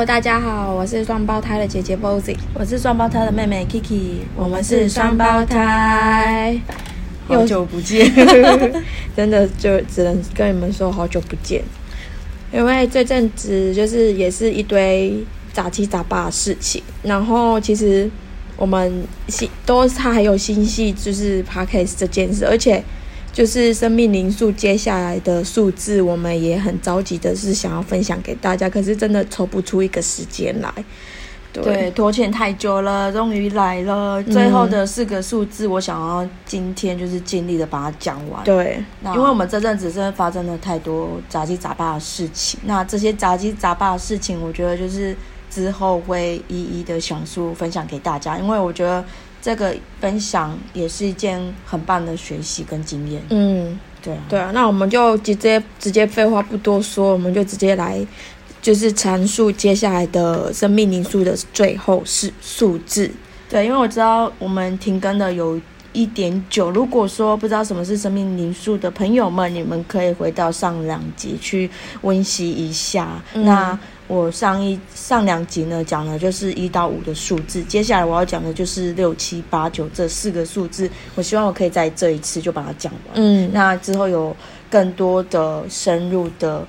Hello，大家好，我是双胞胎的姐姐 Bozy，我是双胞胎的妹妹 Kiki，我们是双胞胎，好久不见，真的就只能跟你们说好久不见，因为这阵子就是也是一堆杂七杂八的事情，然后其实我们新都他还有新戏就是 Podcast 这件事，而且。就是生命灵数接下来的数字，我们也很着急的是想要分享给大家，可是真的抽不出一个时间来。对，拖欠太久了，终于来了。最后的四个数字，我想要今天就是尽力的把它讲完。对，因为我们这阵子真的发生了太多杂七杂八的事情。那这些杂七杂八的事情，我觉得就是之后会一一的详述分享给大家，因为我觉得。这个分享也是一件很棒的学习跟经验。嗯，对啊，对啊，那我们就直接直接废话不多说，我们就直接来，就是阐述接下来的生命灵数的最后是数字。对，因为我知道我们停更的有。一点久，如果说不知道什么是生命灵数的朋友们，你们可以回到上两集去温习一下。那我上一上两集呢，讲的就是一到五的数字，接下来我要讲的就是六七八九这四个数字。我希望我可以在这一次就把它讲完。嗯，那之后有更多的深入的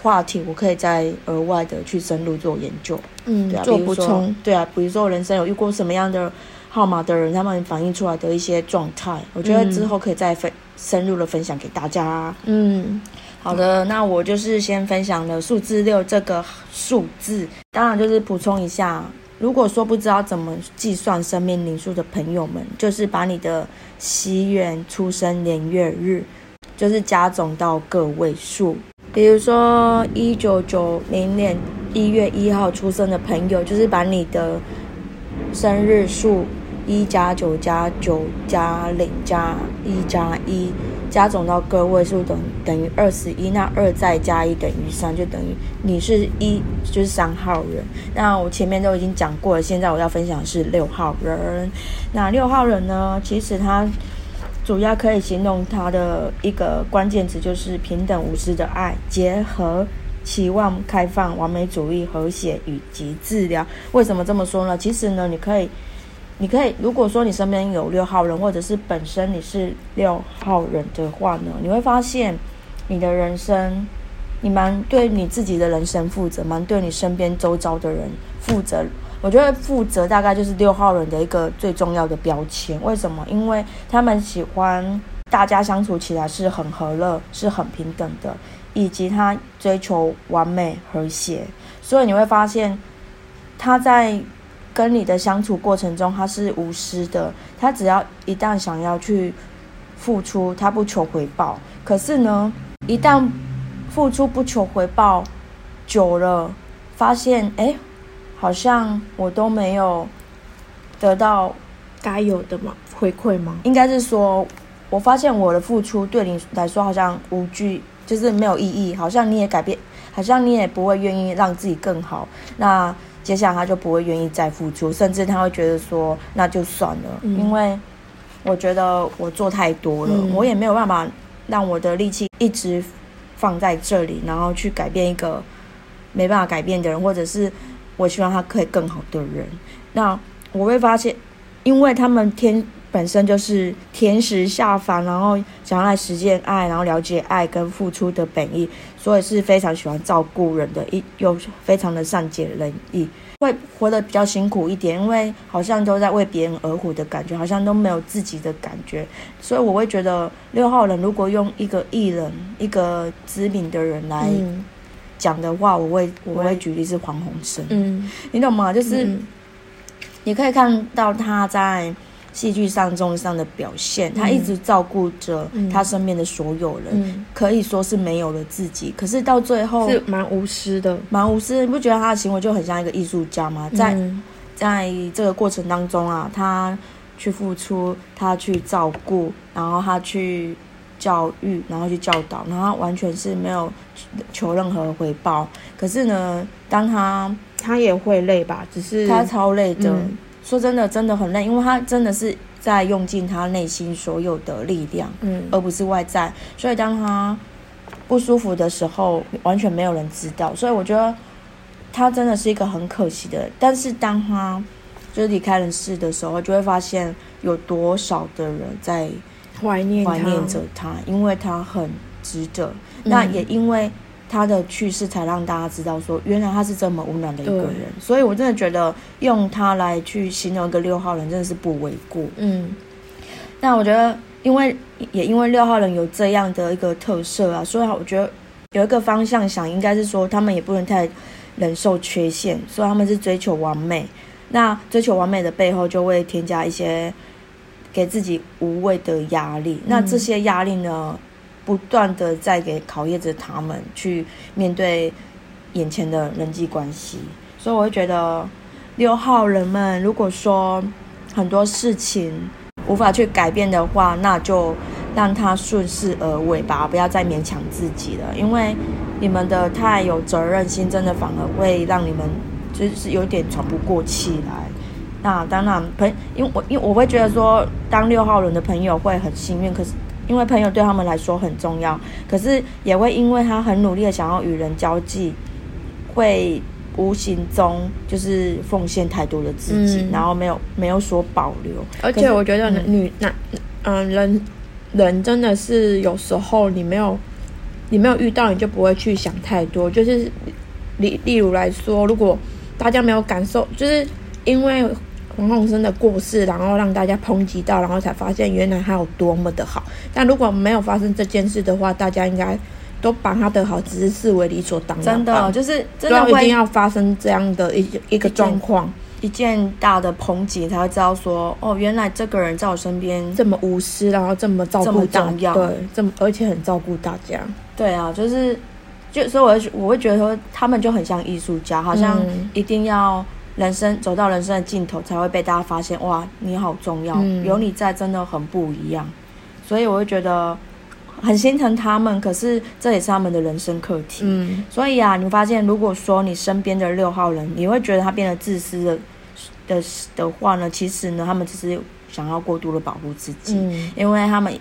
话题，我可以再额外的去深入做研究。嗯，对啊做补充。对啊，比如说我人生有遇过什么样的。号码的人，他们反映出来的一些状态，我觉得之后可以再分深入的分享给大家。嗯，好的，那我就是先分享了数字六这个数字。当然，就是补充一下，如果说不知道怎么计算生命灵数的朋友们，就是把你的西元出生年月日，就是加总到个位数。比如说一九九零年一月一号出生的朋友，就是把你的生日数。一加九加九加零加一加一加总到个位数等等于二十一，那二再加一等于三，就等于你是一就是三号人。那我前面都已经讲过了，现在我要分享是六号人。那六号人呢，其实他主要可以形容他的一个关键词就是平等无私的爱，结合期望、开放、完美主义、和谐以及治疗。为什么这么说呢？其实呢，你可以。你可以，如果说你身边有六号人，或者是本身你是六号人的话呢，你会发现你的人生，你蛮对你自己的人生负责，蛮对你身边周遭的人负责。我觉得负责大概就是六号人的一个最重要的标签。为什么？因为他们喜欢大家相处起来是很和乐，是很平等的，以及他追求完美和谐。所以你会发现他在。跟你的相处过程中，他是无私的。他只要一旦想要去付出，他不求回报。可是呢，一旦付出不求回报久了，发现哎，好像我都没有得到该有的嘛回馈吗？应该是说，我发现我的付出对你来说好像无惧，就是没有意义。好像你也改变，好像你也不会愿意让自己更好。那。接下来他就不会愿意再付出，甚至他会觉得说那就算了，因为我觉得我做太多了，我也没有办法让我的力气一直放在这里，然后去改变一个没办法改变的人，或者是我希望他可以更好的人。那我会发现，因为他们天。本身就是天使下凡，然后想要来实践爱，然后了解爱跟付出的本意，所以是非常喜欢照顾人的，一又非常的善解人意，会活得比较辛苦一点，因为好像都在为别人而活的感觉，好像都没有自己的感觉，所以我会觉得六号人如果用一个艺人、一个知名的人来讲的话，我会我会举例是黄鸿生，嗯，你懂吗？就是你可以看到他在。戏剧上、综艺上的表现，他一直照顾着他身边的所有人，可以说是没有了自己。可是到最后是蛮无私的，蛮无私。你不觉得他的行为就很像一个艺术家吗？在在这个过程当中啊，他去付出，他去照顾，然后他去教育，然后去教导，然后完全是没有求任何回报。可是呢，当他他也会累吧？只是他超累的。说真的，真的很累，因为他真的是在用尽他内心所有的力量，嗯，而不是外在。所以当他不舒服的时候，完全没有人知道。所以我觉得他真的是一个很可惜的人。但是当他就是离开人世的时候，就会发现有多少的人在怀念怀念着他，因为他很值得。那也因为他的去世，才让大家知道说，原来他是这么温暖的一个人。所以我真的觉得用他来去形容一个六号人，真的是不为过。嗯，那我觉得，因为也因为六号人有这样的一个特色啊，所以我觉得有一个方向想，应该是说他们也不能太忍受缺陷，所以他们是追求完美。那追求完美的背后，就会添加一些给自己无谓的压力。那这些压力呢？不断的在给考验着他们去面对眼前的人际关系，所以我会觉得六号人们，如果说很多事情无法去改变的话，那就让他顺势而为吧，不要再勉强自己了。因为你们的太有责任心，真的反而会让你们就是有点喘不过气来。那当然朋，因为我因为我会觉得说，当六号人的朋友会很幸运，可是。因为朋友对他们来说很重要，可是也会因为他很努力的想要与人交际，会无形中就是奉献太多的自己，然后没有没有所保留。而且我觉得女男嗯人人真的是有时候你没有你没有遇到，你就不会去想太多。就是例例如来说，如果大家没有感受，就是因为。黄鸿升的过世，然后让大家抨击到，然后才发现原来他有多么的好。但如果没有发生这件事的话，大家应该都把他的好只是视为理所当然。真的，就是真的一定要发生这样的一一个状况，一件大的抨击才会知道说，哦，原来这个人在我身边这么无私，然后这么照顾大家，对，这么而且很照顾大家。对啊，就是就所以我我会觉得说，他们就很像艺术家，好像一定要。人生走到人生的尽头，才会被大家发现。哇，你好重要，有你在真的很不一样。所以我会觉得很心疼他们，可是这也是他们的人生课题。嗯，所以啊，你发现如果说你身边的六号人，你会觉得他变得自私的的的话呢，其实呢，他们只是想要过度的保护自己，因为他们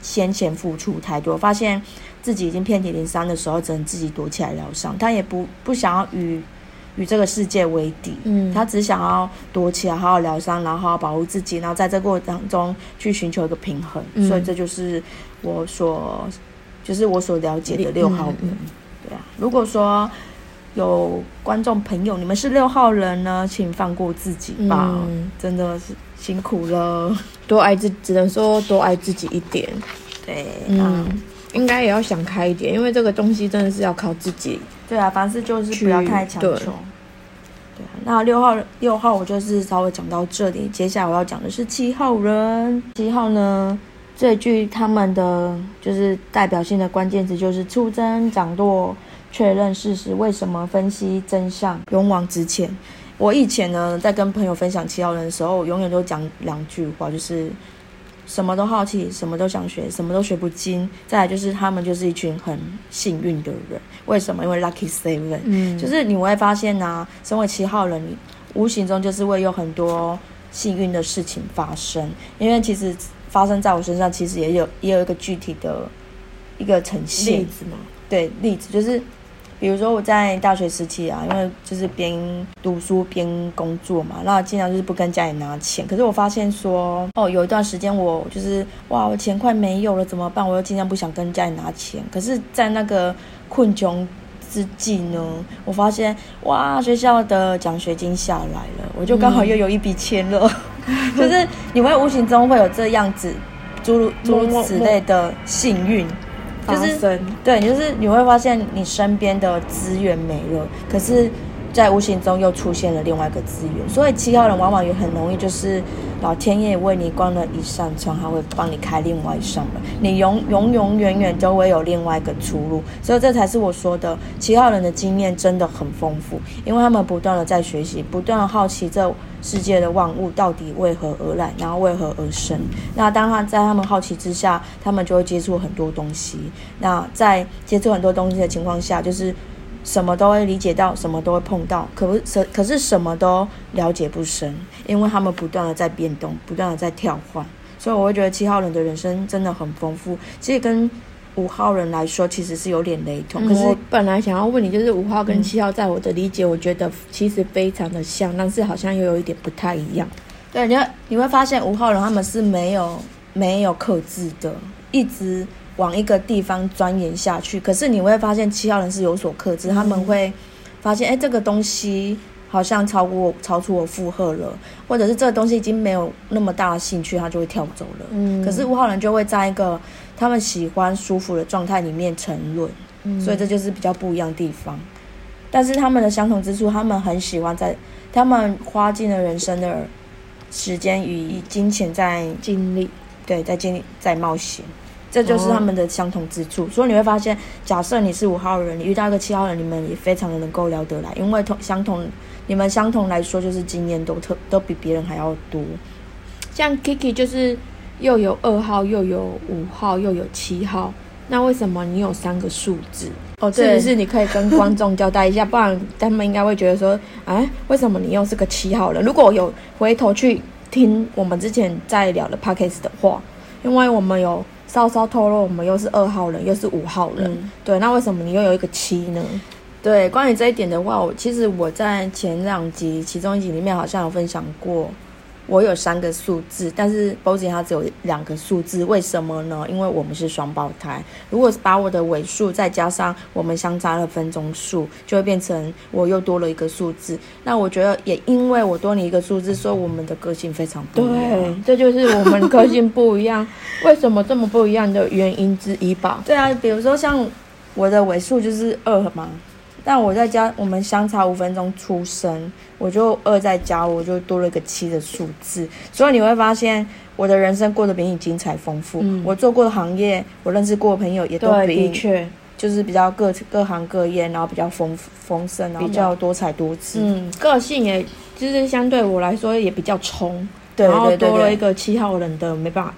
先前付出太多，发现自己已经遍体鳞伤的时候，只能自己躲起来疗伤。他也不不想要与。与这个世界为敌，嗯，他只想要躲起来，好好疗伤，然后好好保护自己，然后在这过程当中去寻求一个平衡。所以这就是我所，就是我所了解的六号人。对啊，如果说有观众朋友，你们是六号人呢，请放过自己吧，真的是辛苦了，多爱自，只能说多爱自己一点。对，嗯，应该也要想开一点，因为这个东西真的是要靠自己。对啊，凡事就是不要太强求。对啊，那六号六号我就是稍微讲到这里，接下来我要讲的是七号人。七号呢，最具他们的就是代表性的关键词就是出征、掌舵、确认事实、为什么、分析真相、勇往直前。我以前呢，在跟朋友分享七号人的时候，永远都讲两句话，就是。什么都好奇，什么都想学，什么都学不精。再来就是他们就是一群很幸运的人。为什么？因为 lucky seven，嗯，就是你会发现呢，身为七号人，你无形中就是会有很多幸运的事情发生。因为其实发生在我身上，其实也有也有一个具体的一个呈现例子嘛。对，例子就是。比如说我在大学时期啊，因为就是边读书边工作嘛，那尽量就是不跟家里拿钱。可是我发现说，哦，有一段时间我就是哇，我钱快没有了，怎么办？我又尽量不想跟家里拿钱。可是，在那个困穷之际呢，我发现哇，学校的奖学金下来了，我就刚好又有一笔钱了。就是你会无形中会有这样子诸如诸如此类的幸运。就是对，就是你会发现你身边的资源没了，可是，在无形中又出现了另外一个资源。所以七号人往往也很容易，就是老天爷为你关了一扇窗，他会帮你开另外一扇门，你永永永远远都会有另外一个出路。所以这才是我说的七号人的经验真的很丰富，因为他们不断的在学习，不断的好奇这。世界的万物到底为何而来，然后为何而生？那当他在他们好奇之下，他们就会接触很多东西。那在接触很多东西的情况下，就是什么都会理解到，什么都会碰到，可不可可是什么都了解不深，因为他们不断的在变动，不断的在跳换。所以我会觉得七号人的人生真的很丰富。其实跟五号人来说，其实是有点雷同。嗯可是我本来想要问你，就是五号跟七号，在我的理解，我觉得其实非常的像，但是好像又有一点不太一样。对，你会你会发现五号人他们是没有没有克制的，一直往一个地方钻研下去。可是你会发现七号人是有所克制，他们会发现，哎，这个东西好像超过超出我负荷了，或者是这个东西已经没有那么大的兴趣，他就会跳走了。嗯可是五号人就会在一个他们喜欢舒服的状态里面沉沦。嗯所以这就是比较不一样的地方。但是他们的相同之处，他们很喜欢在他们花尽了人生的时间与金钱在经历，对在经历在冒险，这就是他们的相同之处。所以你会发现，假设你是五号人，你遇到一个七号人，你们也非常的能够聊得来，因为同相同你们相同来说，就是经验都特都比别人还要多。像 Kiki 就是又有二号，又有五号，又有七号。那为什么你有三个数字？哦是不是你可以跟观众交代一下？不然他们应该会觉得说，啊，为什么你又是个七号人？如果有回头去听我们之前在聊的 Podcast 的话，因为我们有稍稍透露，我们又是二号人，又是五号人，嗯对，那为什么你又有一个七呢？对，关于这一点的话，我其实我在前两集其中一集里面好像有分享过，我有三个数字，但是 Bozy 它只有两个数字，为什么呢？因为我们是双胞胎，如果把我的尾数再加上我们相差的分钟数，就会变成我又多了一个数字。那我觉得也因为我多你一个数字，所以我们的个性非常不一样。对，这就是我们个性不一样，为什么这么不一样的原因之一吧。对啊，比如说像我的尾数就是二嘛，但我在家我们相差五分钟出生，我就二在家，我就多了一个七的数字，所以你会发现我的人生过得比你精彩丰富。嗯我做过的行业，我认识过的朋友也都，比的确，就是比较各各行各业，然后比较丰富丰盛，然后比较多彩多姿。嗯，个性也就是相对我来说也比较冲，对然后多了一个七号人的没办法，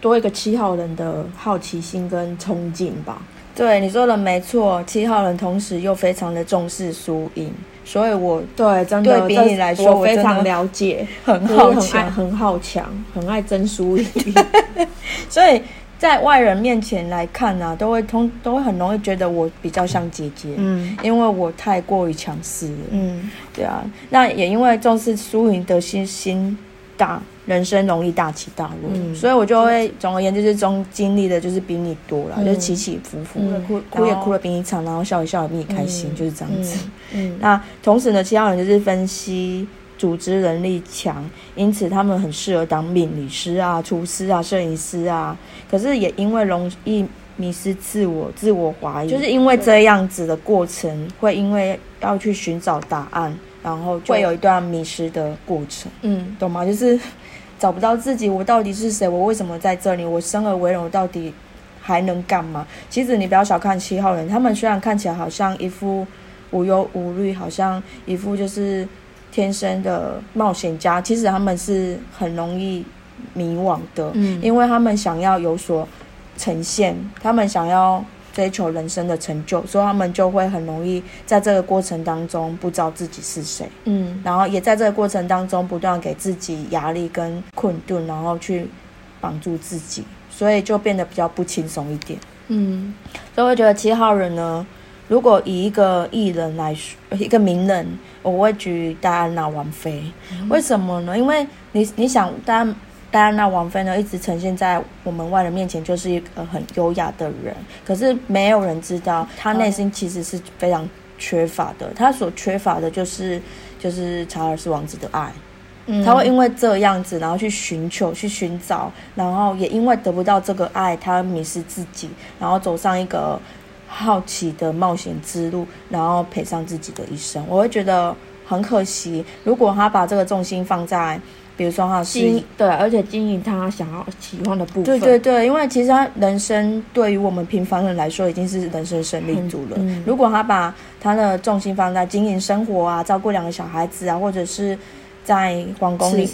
多一个七号人的好奇心跟冲劲吧。对，你说的没错，七号人同时又非常的重视输赢，所以我对，真的，对比你来说我非常了解，很好强。很好强，很爱争输赢。所以在外人面前来看呢、都会通都会很容易觉得我比较像姐姐，嗯因为我太过于强势了。嗯，对啊，那也因为重视输赢的心心大，人生容易大起大落，嗯所以我就会总而言之，就是中经历的就是比你多了，嗯。就是起起伏伏，嗯。哭哭也哭得比你惨，然后笑也笑也比你开心，嗯就是这样子。嗯 那同时呢，其他人就是分析组织能力强，因此他们很适合当命理师啊、厨师啊、摄影师啊。可是也因为容易迷失自我、自我怀疑，就是因为这样子的过程，会因为要去寻找答案，然后就会有一段迷失的过程，嗯。懂吗？就是找不到自己，我到底是谁？我为什么在这里？我生而为人，我到底还能干嘛？其实你不要小看七号人，他们虽然看起来好像一副无忧无虑，好像一副就是天生的冒险家，其实他们是很容易迷惘的，嗯，因为他们想要有所呈现，他们想要追求人生的成就，所以他们就会很容易在这个过程当中不知道自己是谁。嗯然后也在这个过程当中不断给自己压力跟困顿，然后去绑住自己，所以就变得比较不轻松一点。嗯所以我觉得七号人呢，如果以一个艺人来说，一个名人，我会举戴安娜王妃。为什么呢？因为你你想，戴安戴安娜王妃呢，一直呈现在我们外人面前就是一个很优雅的人，可是没有人知道她内心其实是非常缺乏的。她所缺乏的就是就是查尔斯王子的爱。嗯，他会因为这样子，然后去寻求、去寻找，然后也因为得不到这个爱，他迷失自己，然后走上一个好奇的冒险之路，然后赔上自己的一生。我会觉得很可惜，如果他把这个重心放在，比如说他的事业经对，而且经营他想要喜欢的部分。对对对，因为其实他人生对于我们平凡人来说，已经是人生胜利组了。嗯。嗯如果他把他的重心放在经营生活啊，照顾两个小孩子啊，或者是在皇宫里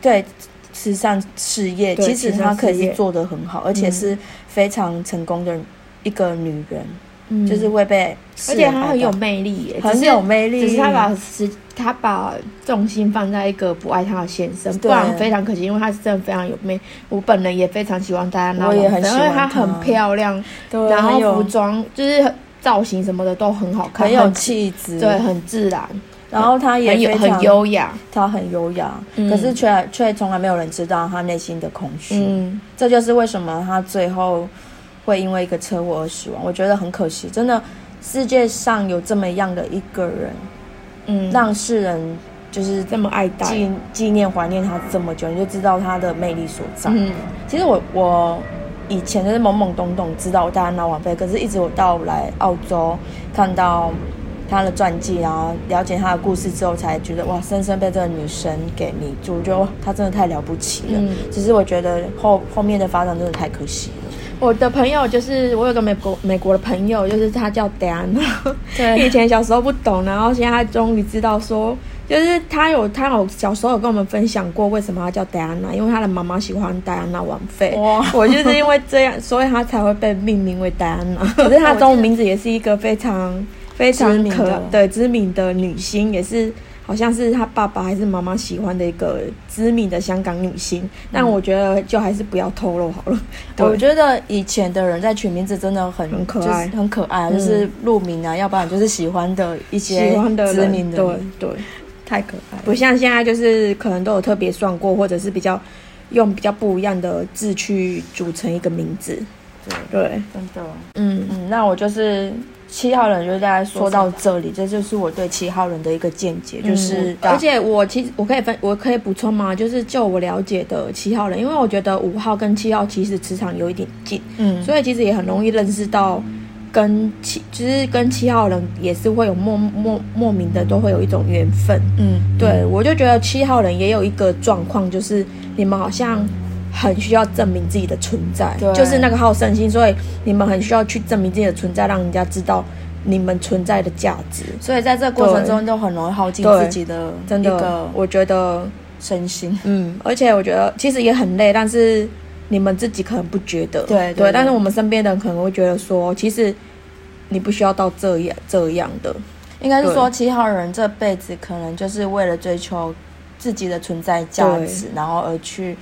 对慈善事业，其实慈善她可以做得很好，而且是非常成功的一个女人，嗯。就是会被而且他很有魅力耶，很有魅力，只是他把时他把重心放在一个不爱他的先生，不然非常可惜，因为他是真的非常有魅。我本人也非常喜欢戴安娜我王妃，也很喜欢因为她她很漂亮，对然后服装就是造型什么的都很好看，很有气质，对，很自然，然后他也很优雅。他很优雅，嗯可是却却从来没有人知道他内心的空虚。嗯，这就是为什么他最后会因为一个车祸而死亡。我觉得很可惜，真的，世界上有这么样的一个人，嗯，让世人就是这么爱戴。纪纪念怀念他这么久，你就知道他的魅力所在。嗯其实我我以前就是懵懵懂懂知道戴安娜王妃，可是一直我到来澳洲看到她的传记，然后了解她的故事之后，才觉得哇，深深被这个女神给迷住，我觉得哇，她真的太了不起了。嗯只是我觉得后后面的发展真的太可惜了。我的朋友就是我有个美国美国的朋友，就是他叫戴安娜。对 以前小时候不懂，然后现在他终于知道说，就是他有他有小时候有跟我们分享过为什么他叫戴安娜，因为他的妈妈喜欢戴安娜王妃。哇 我就是因为这样，所以他才会被命名为戴安娜。可是他中文名字也是一个非常非常知名的可对知名的女星，也是好像是他爸爸还是妈妈喜欢的一个知名的香港女星。但我觉得就还是不要透露好了。对我觉得以前的人在取名字真的很很可爱很可爱，嗯就是路名啊，要不然就是喜欢的一些喜欢的知名的对人，对。太可爱了。不像现在就是可能都有特别算过，或者是比较用比较不一样的字去组成一个名字。对，对，真的。嗯嗯，那我就是七号人，就大概说到这里，这就是我对七号人的一个见解，就是、嗯而且我其实我可以分，我可以补充吗？就是就我了解的七号人，因为我觉得五号跟七号其实磁场有一点近，嗯，所以其实也很容易认识到跟七，就是跟七号人也是会有莫莫莫名的都会有一种缘分。嗯，对，我就觉得七号人也有一个状况，就是你们好像很需要证明自己的存在，就是那个好胜心，所以你们很需要去证明自己的存在，让人家知道你们存在的价值。所以在这个过程中就很容易耗尽自己的真的我觉得，身心。嗯，而且我觉得其实也很累，但是你们自己可能不觉得，对对对但是我们身边的人可能会觉得说，其实你不需要到这样这样的，应该是说对七号人这辈子可能就是为了追求自己的存在价值，然后而去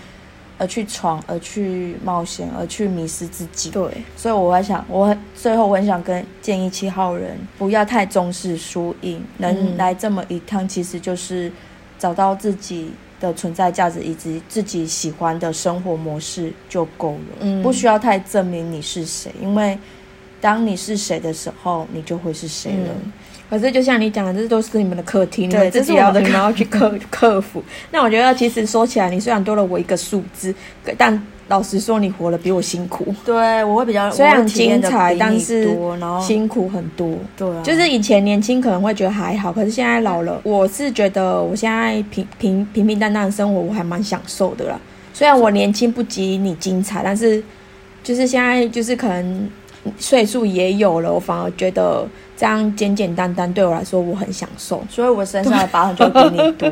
而去闯，而去冒险，而去迷失自己。对，所以我还想，我很最后我很想跟建议七号人不要太重视输赢，能嗯。来这么一趟，其实就是找到自己的存在价值以及自己喜欢的生活模式就够了，嗯。不需要太证明你是谁，因为当你是谁的时候，你就会是谁了。嗯可是就像你讲的，这都是你们的课题，你对们自己要这是我们的你们要去克 克服。那我觉得其实说起来，你虽然多了我一个数字，但老实说，你活得比我辛苦，对，我会比较虽然精彩但是辛苦很多。对啊，就是以前年轻可能会觉得还好，可是现在老了，我是觉得我现在平平平平淡淡的生活，我还蛮享受的啦。虽然我年轻不及你精彩，但是就是现在就是可能岁数也有了，我反而觉得这样简简单单对我来说我很享受。所以我身上的疤痕就会比你多，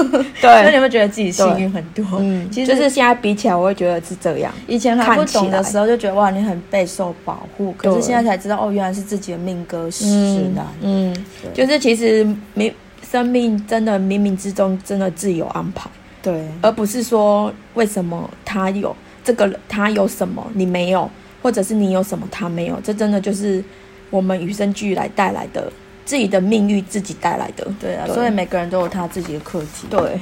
所以你会觉得自己幸运很多。嗯，其实就是现在比起来，我会觉得是这样。以前还不看起来懂的时候，就觉得哇，你很备受保护。可是对现在才知道，哦，原来是自己的命格使然。嗯，对就是其实冥生命真的冥冥之中真的自有安排。对而不是说为什么他有这个他有什么你没有，或者是你有什么他没有，这真的就是我们与生俱来带来的自己的命运自己带来的。对啊，所以每个人都有他自己的课题。，对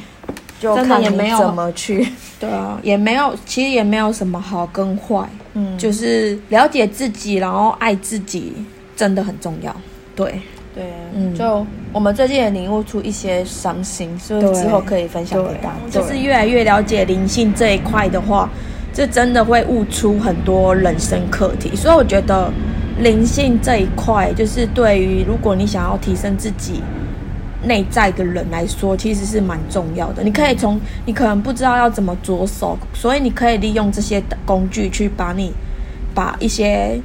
就看你也没有怎么去。对啊，也没有，其实也没有什么好跟坏，嗯，就是了解自己，然后爱自己，真的很重要。对，对，嗯就我们最近也领悟出一些伤心，所以之后可以分享给大家。就是越来越了解灵性这一块的话，这真的会悟出很多人生课题。所以我觉得灵性这一块，就是对于如果你想要提升自己内在的人来说，其实是蛮重要的。你可以从你可能不知道要怎么着手，所以你可以利用这些工具去把你把一些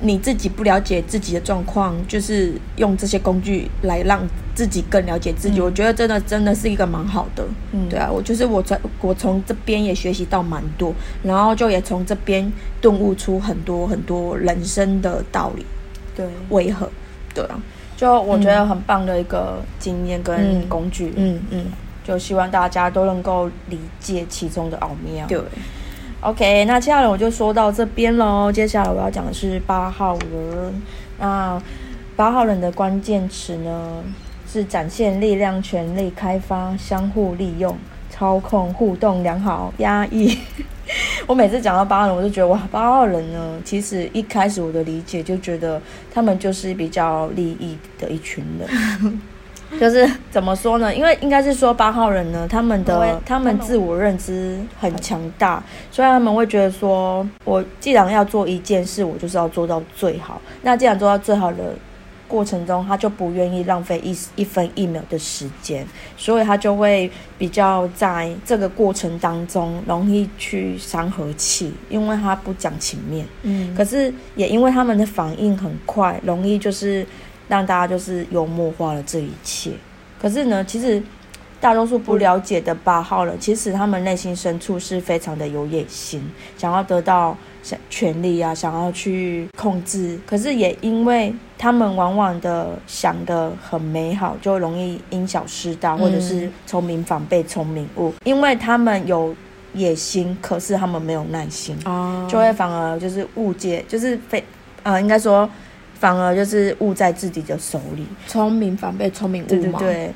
你自己不了解自己的状况，就是用这些工具来让自己更了解自己。嗯我觉得真的真的是一个蛮好的，嗯对啊，我就是我从我从这边也学习到蛮多，然后就也从这边顿悟出很多很多人生的道理对，为何，对啊，就我觉得很棒的一个经验跟工具。嗯嗯，就希望大家都能够理解其中的奥妙。对。OK，那接下来我就说到这边喽。接下来我要讲的是八号人。那八号人的关键词呢是展现力量、权力、开发、相互利用、操控、互动良好、压抑。我每次讲到八号人，我就觉得哇，八号人呢，其实一开始我的理解就觉得他们就是比较利益的一群人。就是怎么说呢？因为应该是说八号人呢，他们的他们自我认知很强大，所以他们会觉得说，我既然要做一件事，我就是要做到最好。那既然做到最好的过程中，他就不愿意浪费一一分一秒的时间，所以他就会比较在这个过程当中容易去伤和气，因为他不讲情面。嗯，可是也因为他们的反应很快，容易就是。让大家就是幽默化了这一切，可是呢，其实大多数不了解的八号人，其实他们内心深处是非常的有野心，想要得到想权利啊，想要去控制。可是也因为他们往往的想的很美好，就容易因小失大，或者是聪明反被聪明误。因为他们有野心，可是他们没有耐心，哦，就会反而就是误解，就是非呃，应该说。反而就是误在自己的手里，聪明反被聪明误对对对，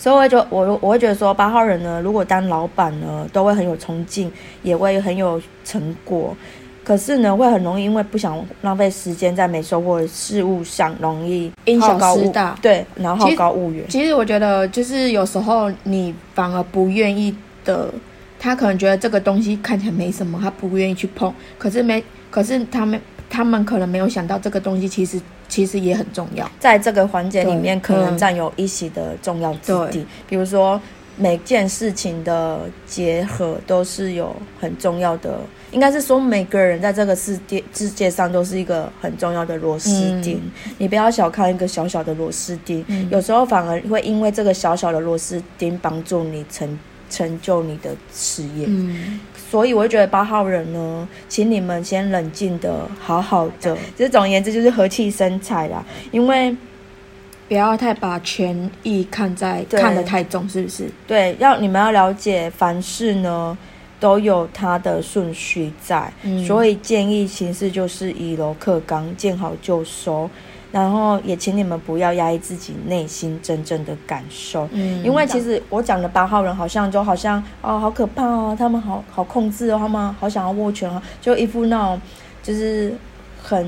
所以我会觉我我会觉得说八号人呢，如果当老板呢，都会很有冲劲，也会很有成果。可是呢，会很容易因为不想浪费时间在没收获的事物上，容易因小失大。对，然后好高骛远。其实我觉得，就是有时候你反而不愿意的，他可能觉得这个东西看起来没什么，他不愿意去碰。可是没，可是他们。他们可能没有想到这个东西其实其实也很重要，在这个环节里面可能占有一席的重要之地。比如说每件事情的结合都是有很重要的，应该是说每个人在这个世界世界上都是一个很重要的螺丝钉。你不要小看一个小小的螺丝钉，有时候反而会因为这个小小的螺丝钉帮助你成成就你的事业。嗯。所以我就觉得八号人呢，请你们先冷静的，好好的。其实总而言之就是和气生财啦，因为不要太把权益看在看得太重，是不是？对，要你们要了解，凡事呢都有它的顺序在，所以建议行事就是以柔克刚，见好就收。然后也请你们不要压抑自己内心真正的感受，嗯，因为其实我讲的八号人好像就好像哦，好可怕哦，他们好好控制哦，他们好想要握拳哦，就一副那种就是很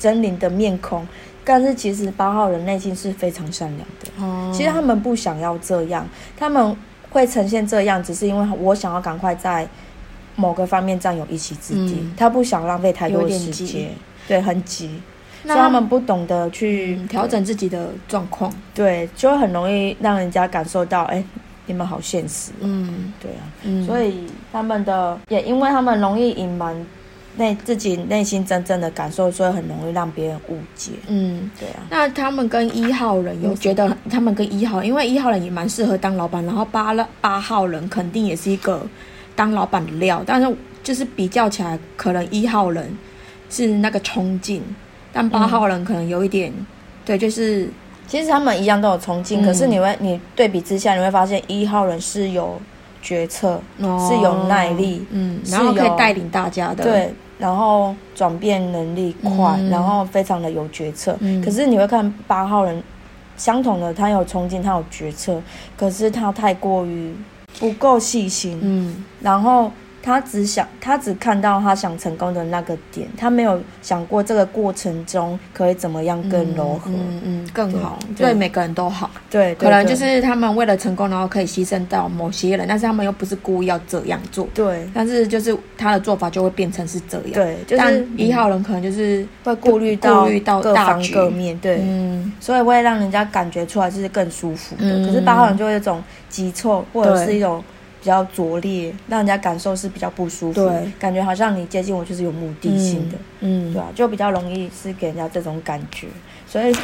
狰狞的面孔。但是其实八号人内心是非常善良的，哦，其实他们不想要这样，他们会呈现这样，只是因为我想要赶快在某个方面占有一席之地，他不想浪费太多时间，对，很急。所以他们不懂得去调整自己的状况，对，就会很容易让人家感受到，哎，你们好现实，嗯，对啊，嗯，所以他们的也因为他们容易隐瞒内自己内心真正的感受，所以很容易让别人误解，嗯，对啊。那他们跟一号人有觉得，他们跟一号，因为一号人也蛮适合当老板，然后八了八号人肯定也是一个当老板的料，但是就是比较起来，可能一号人是那个冲劲。但八号人可能有一点，对，就是其实他们一样都有冲劲，可是你会你对比之下，你会发现一号人是有决策，是有耐力，嗯，然后可以带领大家的，对，然后转变能力快，然后非常的有决策。可是你会看八号人，相同的，他有冲劲，他有决策，可是他太过于不够细心，嗯，然后。他只想，他只看到他想成功的那个点，他没有想过这个过程中可以怎么样更柔和，嗯嗯，更好，对每个人都好。对，可能就是他们为了成功，然后可以牺牲到某些人，但是他们又不是故意要这样做。对，但是就是他的做法就会变成是这样。对，就是一号人可能就是会顾虑到顾虑到各方各面，对，嗯，所以会让人家感觉出来就是更舒服的。可是八号人就会一种急躁，或者是一种。比较拙劣，让人家感受是比较不舒服，对，感觉好像你接近我就是有目的性的，嗯，对吧？就比较容易是给人家这种感觉，所以，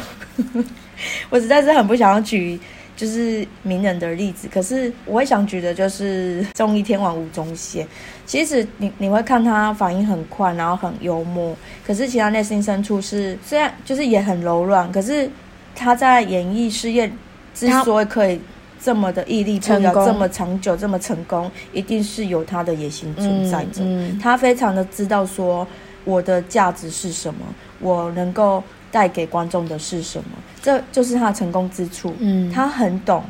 我实在是很不想要举就是名人的例子，可是我会想举的就是综艺天王吴宗宪。其实你你会看他反应很快，然后很幽默，可是其他内心深处是虽然就是也很柔软，可是他在演艺事业之他所以可以这么的毅力不摇、这么长久、这么成功，一定是有他的野心存在着。嗯嗯。他非常的知道说我的价值是什么，我能够带给观众的是什么，这就是他的成功之处。嗯，他很懂，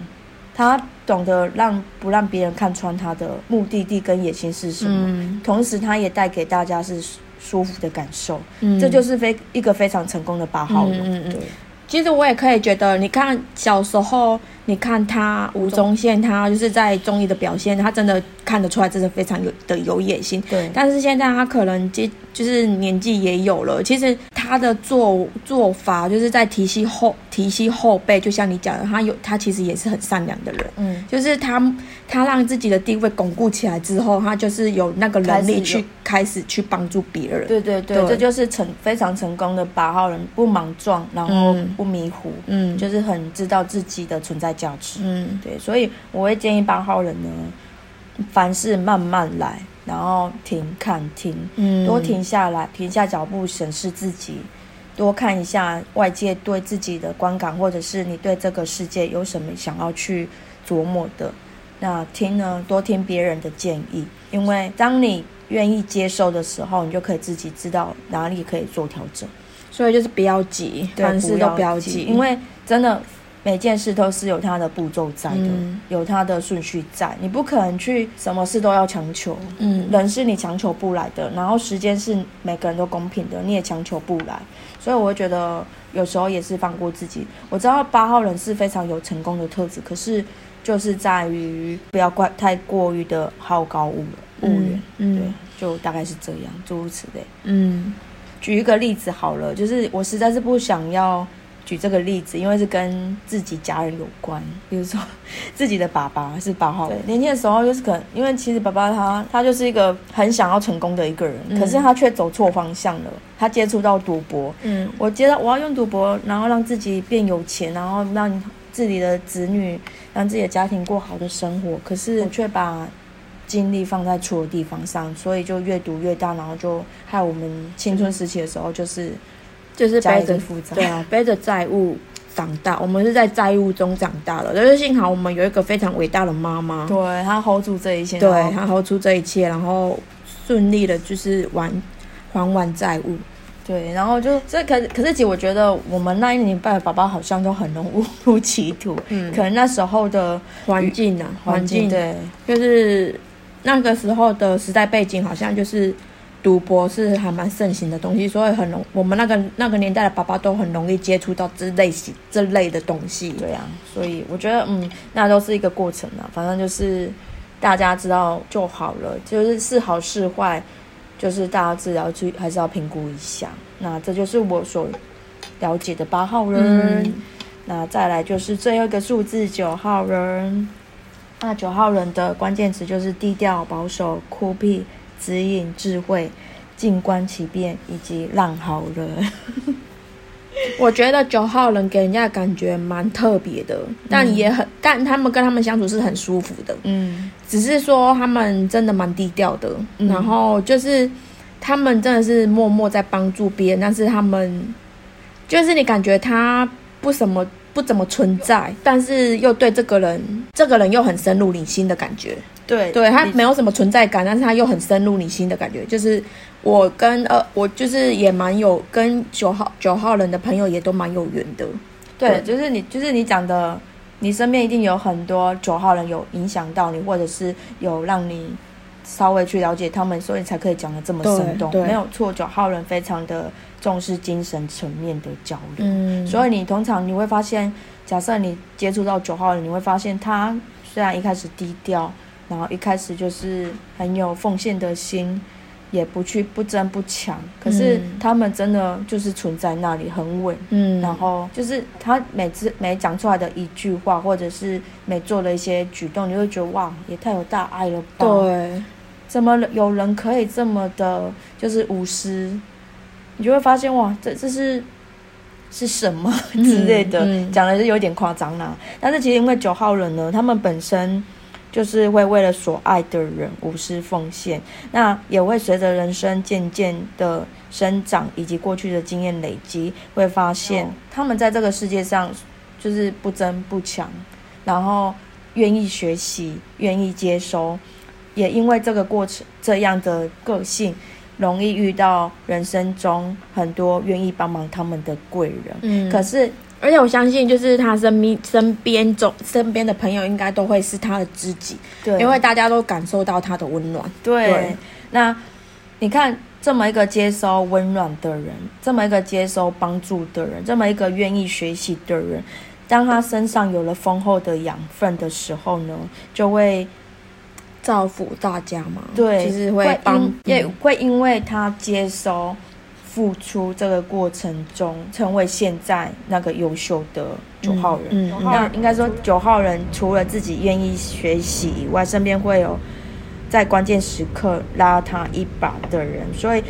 他懂得让不让别人看穿他的目的地跟野心是什么，嗯。同时他也带给大家是舒服的感受，嗯。这就是非一个非常成功的八号人。嗯嗯嗯。对，其实我也可以觉得，你看小时候，你看他吴宗宪，他就是在综艺的表现，他真的看得出来，真的非常有的有野心。对，但是现在他可能接就是年纪也有了，其实他的做做法就是在体系后提携后辈，就像你讲的，他有他其实也是很善良的人，嗯，就是他他让自己的地位巩固起来之后，他就是有那个能力开始有。去开始去帮助别人。对对对，对。这就是成非常成功的八号人，不莽撞，然后嗯。不迷糊，嗯，就是很知道自己的存在价值。嗯。对，所以我会建议八号人呢，凡事慢慢来，然后停看停，嗯。多停下来，停下脚步审视自己，多看一下外界对自己的观感，或者是你对这个世界有什么想要去琢磨的。那听呢，多听别人的建议，因为当你愿意接受的时候，你就可以自己知道哪里可以做调整。所以就是不要急，凡事都不要急，因为真的每件事都是有它的步骤在的，嗯有它的顺序在，你不可能去什么事都要强求。嗯人是你强求不来的，然后时间是每个人都公平的，你也强求不来，所以我会觉得有时候也是放过自己。我知道八号人是非常有成功的特质，可是就是在于不要怪太过于的好高骛骛远，嗯对，就大概是这样，诸如此类。嗯举一个例子好了，就是我实在是不想要举这个例子，因为是跟自己家人有关。比如说自己的爸爸是八号人，年轻的时候就是可能因为其实爸爸他他就是一个很想要成功的一个人，嗯可是他却走错方向了，他接触到赌博。嗯我接到我要用赌博，然后让自己变有钱，然后让自己的子女、让自己的家庭过好的生活。可是却把精力放在错的地方上，所以就越赌越大，然后就害我们青春时期的时候就是就是背着负债。对啊，背着债务长大，我们是在债务中长大的，但是幸好我们有一个非常伟大的妈妈，对她 hold 住这一切，对，她 hold 住这一切，然后顺利的就是完还完债务。对，然后就这可可是，其实我觉得我们那一年半的宝宝好像都很容易 误入歧途，嗯可能那时候的环境啊，环境对就是那个时候的时代背景，好像就是赌博是还蛮盛行的东西，所以很容我们那个那个年代的爸爸都很容易接触到这类型这类的东西。对啊，所以我觉得嗯，那都是一个过程啊，反正就是大家知道就好了，就是是好是坏，就是大家自己要去还是要评估一下。那这就是我所了解的八号人。嗯那再来就是最后一个数字九号人，那九号人的关键词就是低调、保守、酷僻、指引、智慧、静观其变以及浪好人。我觉得九号人给人家的感觉蛮特别的，但也很，但他们跟他们相处是很舒服的。嗯，只是说他们真的蛮低调的，嗯然后就是他们真的是默默在帮助别人，但是他们就是你感觉他不什么不怎么存在，但是又对这个人，这个人又很深入你心的感觉。对对他没有什么存在感，但是他又很深入你心的感觉。就是我跟呃，我就是也蛮有跟九号九号人的朋友也都蛮有缘的。对，就是你，就是你讲的，你身边一定有很多九号人有影响到你，或者是有让你稍微去了解他们，所以才可以讲的这么生动。没有错，九号人非常的重视精神层面的交流。嗯所以你通常你会发现，假设你接触到九号人，你会发现他虽然一开始低调，然后一开始就是很有奉献的心，也不去不争不抢，可是嗯他们真的就是存在那里很稳。嗯，然后就是他每次每讲出来的一句话，或者是每做的一些举动，你会觉得哇，也太有大爱了吧？，对，怎么有人可以这么的，就是无私？你就会发现哇，这这是是什么 之类的，嗯讲的是有点夸张啦。但是其实因为九号人呢，他们本身就是会为了所爱的人无私奉献，那也会随着人生渐渐的生长以及过去的经验累积，会发现他们在这个世界上就是不争不抢，然后愿意学习，愿意接收，也因为这个过程这样的个性，容易遇到人生中很多愿意帮忙他们的贵人。嗯，可是而且我相信，就是他身边身边总身边的朋友，应该都会是他的知己，对，因为大家都感受到他的温暖。对，对那你看这么一个接收温暖的人，这么一个接收帮助的人，这么一个愿意学习的人，当他身上有了丰厚的养分的时候呢，就会造福大家嘛，对，就是会帮因，会因为他接收。付出这个过程中，成为现在那个优秀的九号人。嗯嗯。那应该说，九号人除了自己愿意学习以外，身边会有在关键时刻拉他一把的人，所以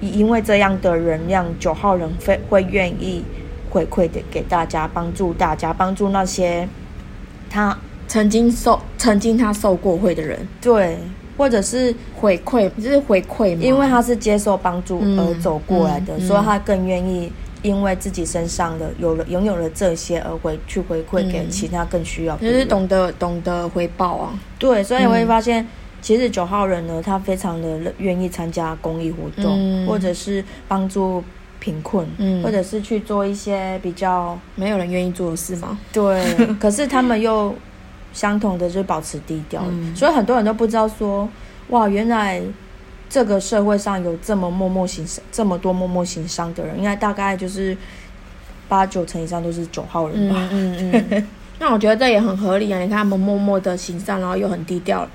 因为这样的人，让九号人会会愿意回馈的给大家，帮助大家，帮助那些他曾经受曾经他受过惠的人。对，或者是回馈，就是回馈嘛，因为他是接受帮助而走过来的，嗯嗯所以他更愿意因为自己身上的有了拥有了这些而回去回馈给嗯其他更需要的就是。懂得懂得回报啊，对，所以你会嗯发现，其实九号人呢，他非常的愿意参加公益活动，嗯。或者是帮助贫困，嗯。或者是去做一些比较没有人愿意做的事嘛？对，可是他们又相同的就是保持低调，嗯所以很多人都不知道说，哇，原来这个社会上有这么默默行善，这么多默默行商的人，应该大概就是八九成以上都是九号人吧。嗯嗯嗯。那我觉得这也很合理啊！你看他们默默的行善，然后又很低调，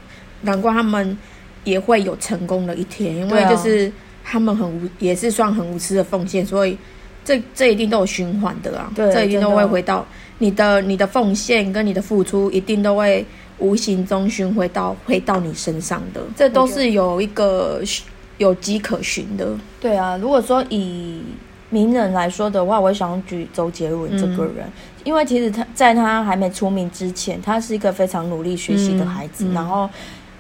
难怪他们也会有成功的一天，因为就是他们很无，也是算很无私的奉献，所以这这一定都有循环的啊，对这一定都会回到你的你的奉献跟你的付出，一定都会无形中循回到回到你身上的，这都是有一个有迹可循的。对啊，如果说以名人来说的话，我想举周杰伦这个人，因为其实他在他还没出名之前，他是一个非常努力学习的孩子，嗯嗯。然后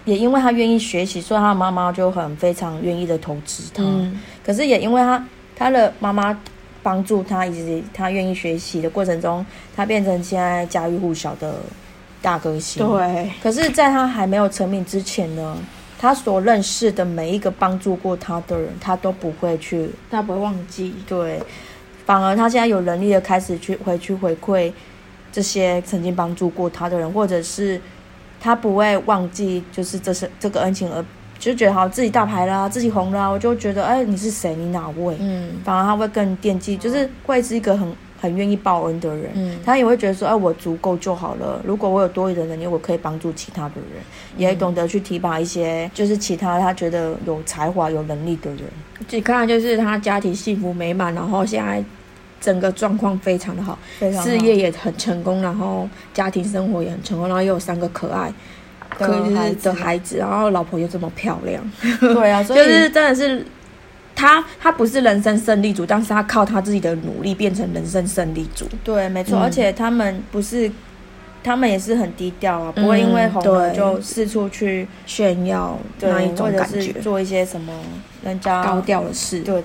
也因为他愿意学习，所以他的妈妈就很非常愿意的投资他。嗯。可是也因为他他的妈妈帮助他，以及他愿意学习的过程中，他变成现在家喻户晓的大歌星。。对，可是，在他还没有成名之前呢，他所认识的每一个帮助过他的人，他都不会去他不会忘记。对，反而他现在有能力的开始去回去回馈这些曾经帮助过他的人，或者是他不会忘记，就是这是这个恩情而就觉得好自己大牌啦，自己红啦，我就觉得哎你是谁，你哪位？嗯反而他会更惦记，就是会是一个很很愿意报恩的人。嗯他也会觉得说，哎，我足够就好了。如果我有多余的能力，我可以帮助其他的人，也懂得去提拔一些就是其他他觉得有才华、有能力的人。你看就是他家庭幸福美满，然后现在整个状况非常的好，好事业也很成功，然后家庭生活也很成功，然后又有三个可爱的孩子的孩子，然后老婆又这么漂亮，对啊，所以就是真的是他他不是人生胜利组，但是他靠他自己的努力变成人生胜利组。对，没错，嗯而且他们不是，他们也是很低调啊，不会因为红了就四处去炫耀那种感觉，是做一些什么人家高调的事。对。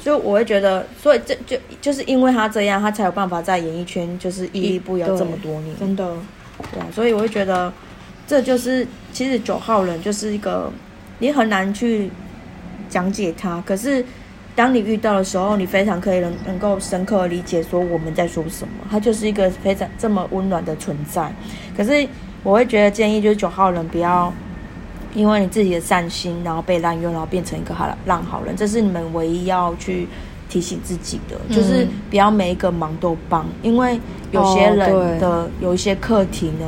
所以我会觉得，所以这就就是因为他这样，他才有办法在演艺圈就是屹立不摇这么多年。真的，对啊，所以我会觉得，这就是其实九号人就是一个你很难去讲解他，可是当你遇到的时候，你非常可以能能够深刻理解说我们在说什么。他就是一个非常这么温暖的存在。可是我会觉得建议就是九号人不要。因为你自己的善心，然后被滥用，然后变成一个好烂好人，这是你们唯一要去提醒自己的，嗯就是不要每一个忙都帮，因为有些哦人对的、有一些课题呢，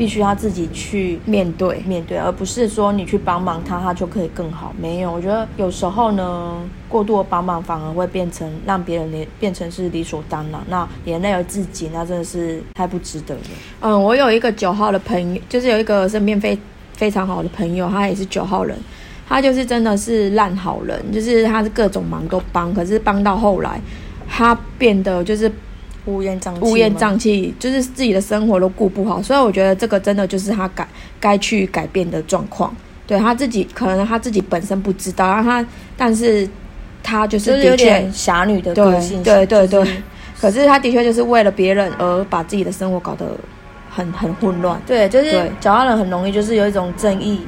必须要自己去面对，面对，而不是说你去帮忙他，他就可以更好。没有，我觉得有时候呢，过度的帮忙反而会变成让别人连变成是理所当然，那连累了自己，那真的是太不值得了。嗯，我有一个九号的朋友，就是有一个身边非非常好的朋友，他也是九号人，他就是真的是烂好人，就是他是各种忙都帮，可是帮到后来，他变得就是乌烟瘴气，乌烟瘴气，就是自己的生活都顾不好，所以我觉得这个真的就是他改该去改变的状况。对他自己，可能他自己本身不知道，然后他，但是他就是有点侠女的个性，对对对。可是他的确就是为了别人而把自己的生活搞得很很混乱。对，就是脚踏人很容易就是有一种正义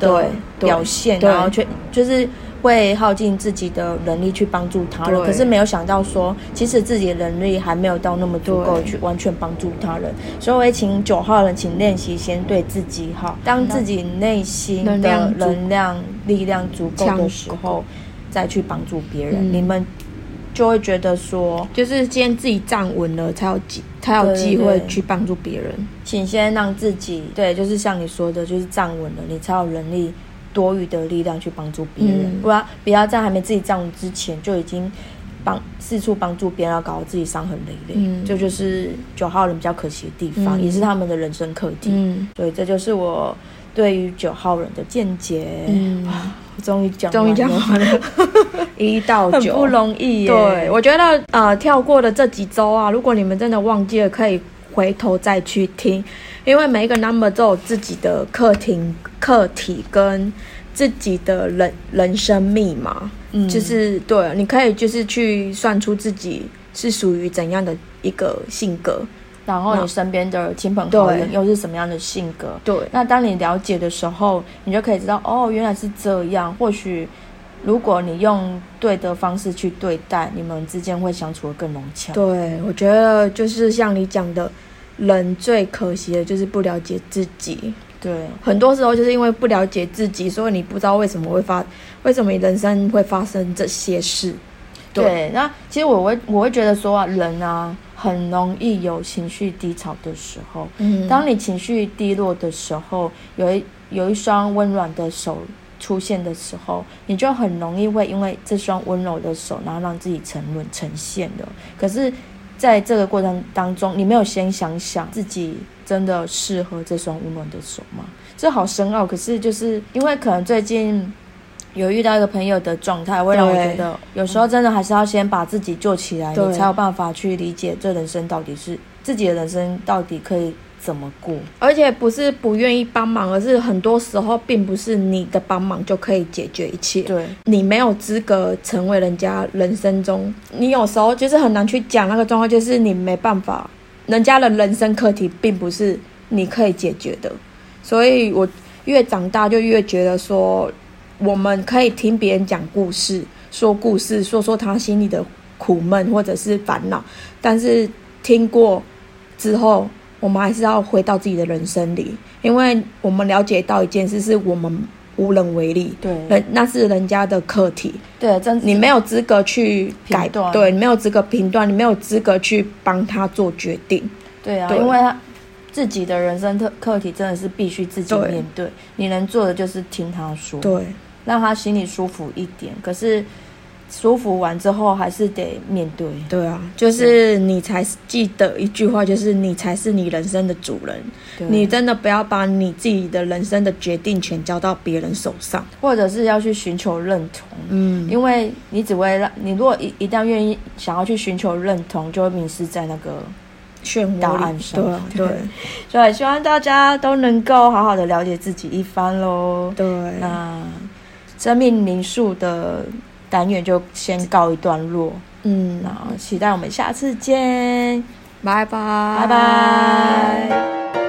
的表现，然后却就是。会耗尽自己的能力去帮助他人，可是没有想到说，其实自己的能力还没有到那么足够去完全帮助他人。所以，我也请九号人，请练习先对自己好，当自己内心的能量力量足够的时候，再去帮助别人。你们就会觉得说，就是今天自己站稳了，才有机才有机会去帮助别人。请先让自己对，就是像你说的，就是站稳了，你才有能力。多余的力量去帮助别人，不要不要在还没自己站稳之前就已经帮四处帮助别人，搞得自己伤痕累累。这就是九号人比较可惜的地方，也是他们的人生课题。所以这就是我对于九号人的见解。终于讲，终于讲完了，一到九不容易。对，我觉得呃，跳过的这几周啊，如果你们真的忘记了，可以回头再去听。因为每一个 number 都有自己的客厅、客体跟自己的人人生密码，嗯，就是对，你可以就是去算出自己是属于怎样的一个性格，然后你身边的亲朋好友又是什么样的性格，对。那当你了解的时候，你就可以知道，哦，原来是这样。或许如果你用对的方式去对待，你们之间会相处的更融洽。对，我觉得就是像你讲的。人最可惜的就是不了解自己，对，很多时候就是因为不了解自己，所以你不知道为什么会发，为什么你人生会发生这些事。对，那其实我会我会觉得说啊，人啊很容易有情绪低潮的时候。嗯，当你情绪低落的时候，有一有一双温暖的手出现的时候，你就很容易会因为这双温柔的手，然后让自己沉沦呈现的。可是。在这个过程当中，你没有先想想自己真的适合这双温暖的手吗？这好深奥。可是就是因为可能最近有遇到一个朋友的状态，会让我觉得有时候真的还是要先把自己救起来，你才有办法去理解这人生到底是自己的人生到底可以。怎么过？而且不是不愿意帮忙，而是很多时候并不是你的帮忙就可以解决一切。对，你没有资格成为人家人生中，你有时候就是很难去讲那个状况，就是你没办法，人家的人生课题并不是你可以解决的。所以我越长大就越觉得说，我们可以听别人讲故事，说故事，说说他心里的苦闷或者是烦恼，但是听过之后。我们还是要回到自己的人生里，因为我们了解到一件事，是我们无能为力。对，人那是人家的课题。对，真你没有资格去改断，对你没有资格评断，你没有资格去帮他做决定。对啊，因为他自己的人生课课题真的是必须自己面对，你能做的就是听他说，对，让他心里舒服一点。可是。舒服完之后，还是得面对。对啊，就是你才记得一句话，就是你才是你人生的主人。你真的不要把你自己的人生的决定权交到别人手上，或者是要去寻求认同。嗯，因为你只会让你如果一一旦愿意想要去寻求认同，就会迷失在那个漩涡答案上。对 对，所以希望大家都能够好好的了解自己一番喽。对，那生命灵数的。单元就先告一段落，嗯，然后期待我们下次见，拜拜，拜拜。